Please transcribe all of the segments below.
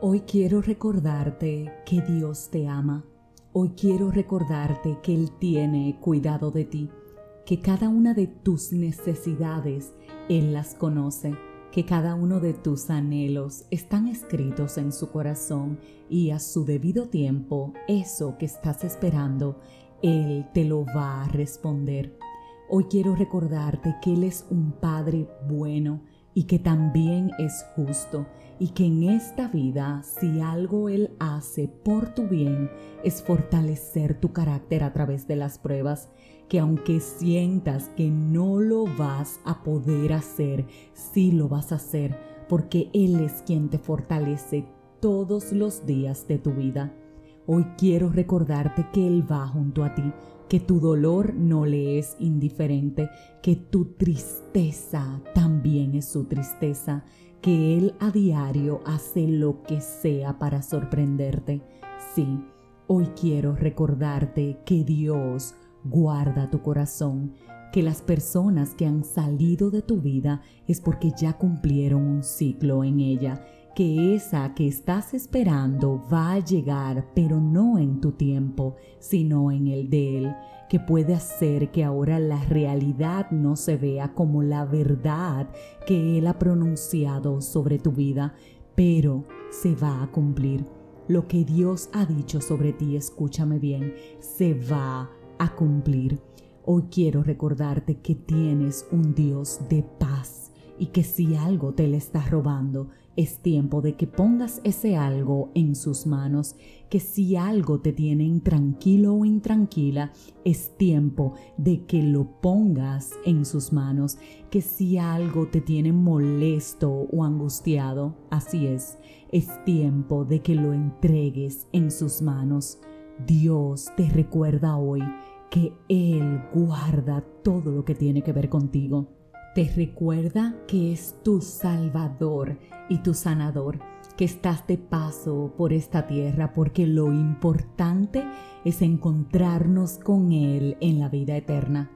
Hoy quiero recordarte que Dios te ama. Hoy quiero recordarte que Él tiene cuidado de ti, que cada una de tus necesidades Él las conoce, que cada uno de tus anhelos están escritos en su corazón y a su debido tiempo eso que estás esperando, Él te lo va a responder. Hoy quiero recordarte que Él es un Padre bueno y que también es justo y que en esta vida si algo Él hace por tu bien es fortalecer tu carácter a través de las pruebas, que aunque sientas que no lo vas a poder hacer, sí lo vas a hacer, porque Él es quien te fortalece todos los días de tu vida. Hoy quiero recordarte que Él va junto a ti, que tu dolor no le es indiferente, que tu tristeza también es su tristeza que Él a diario hace lo que sea para sorprenderte. Sí, hoy quiero recordarte que Dios guarda tu corazón, que las personas que han salido de tu vida es porque ya cumplieron un ciclo en ella que esa que estás esperando va a llegar, pero no en tu tiempo, sino en el de Él, que puede hacer que ahora la realidad no se vea como la verdad que Él ha pronunciado sobre tu vida, pero se va a cumplir. Lo que Dios ha dicho sobre ti, escúchame bien, se va a cumplir. Hoy quiero recordarte que tienes un Dios de paz y que si algo te le está robando, es tiempo de que pongas ese algo en sus manos, que si algo te tiene intranquilo o intranquila, es tiempo de que lo pongas en sus manos, que si algo te tiene molesto o angustiado, así es, es tiempo de que lo entregues en sus manos. Dios te recuerda hoy que Él guarda todo lo que tiene que ver contigo te recuerda que es tu Salvador y tu sanador, que estás de paso por esta tierra porque lo importante es encontrarnos con Él en la vida eterna.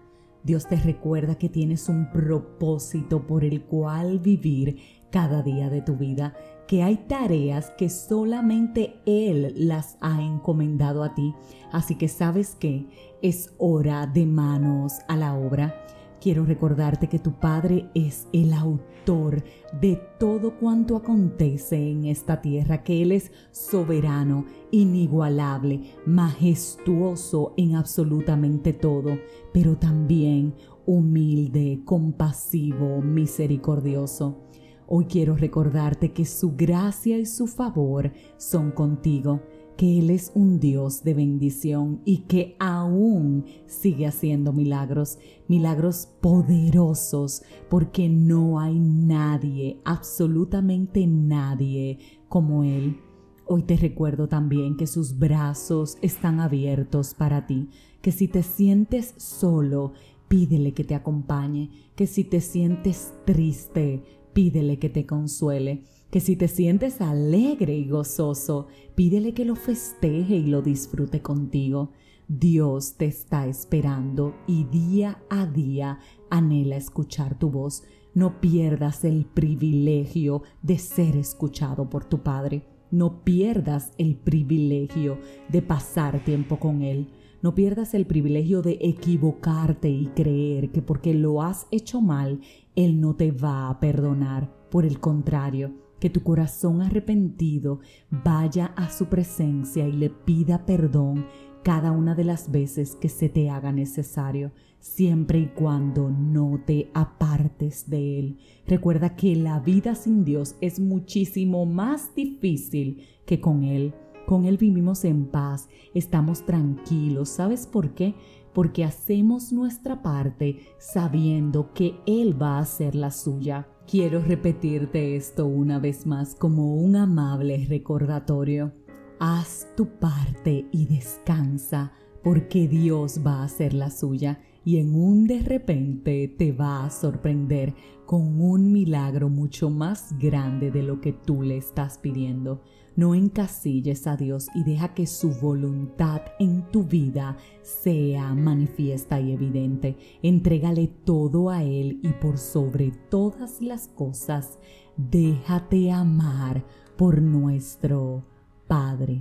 Dios te recuerda que tienes un propósito por el cual vivir cada día de tu vida, que hay tareas que solamente Él las ha encomendado a ti. Así que sabes que es hora de manos a la obra. Quiero recordarte que tu Padre es el autor de todo cuanto acontece en esta tierra, que Él es soberano, inigualable, majestuoso en absolutamente todo, pero también humilde, compasivo, misericordioso. Hoy quiero recordarte que su gracia y su favor son contigo que Él es un Dios de bendición y que aún sigue haciendo milagros, milagros poderosos, porque no hay nadie, absolutamente nadie como Él. Hoy te recuerdo también que sus brazos están abiertos para ti, que si te sientes solo, pídele que te acompañe, que si te sientes triste, pídele que te consuele que si te sientes alegre y gozoso, pídele que lo festeje y lo disfrute contigo. Dios te está esperando y día a día anhela escuchar tu voz. No pierdas el privilegio de ser escuchado por tu Padre. No pierdas el privilegio de pasar tiempo con Él. No pierdas el privilegio de equivocarte y creer que porque lo has hecho mal, Él no te va a perdonar. Por el contrario, que tu corazón arrepentido vaya a su presencia y le pida perdón cada una de las veces que se te haga necesario, siempre y cuando no te apartes de Él. Recuerda que la vida sin Dios es muchísimo más difícil que con Él. Con Él vivimos en paz, estamos tranquilos. ¿Sabes por qué? Porque hacemos nuestra parte sabiendo que Él va a hacer la suya. Quiero repetirte esto una vez más como un amable recordatorio. Haz tu parte y descansa porque Dios va a hacer la suya y en un de repente te va a sorprender con un milagro mucho más grande de lo que tú le estás pidiendo. No encasilles a Dios y deja que su voluntad en tu vida sea manifiesta y evidente. Entrégale todo a Él y por sobre todas las cosas, déjate amar por nuestro Padre.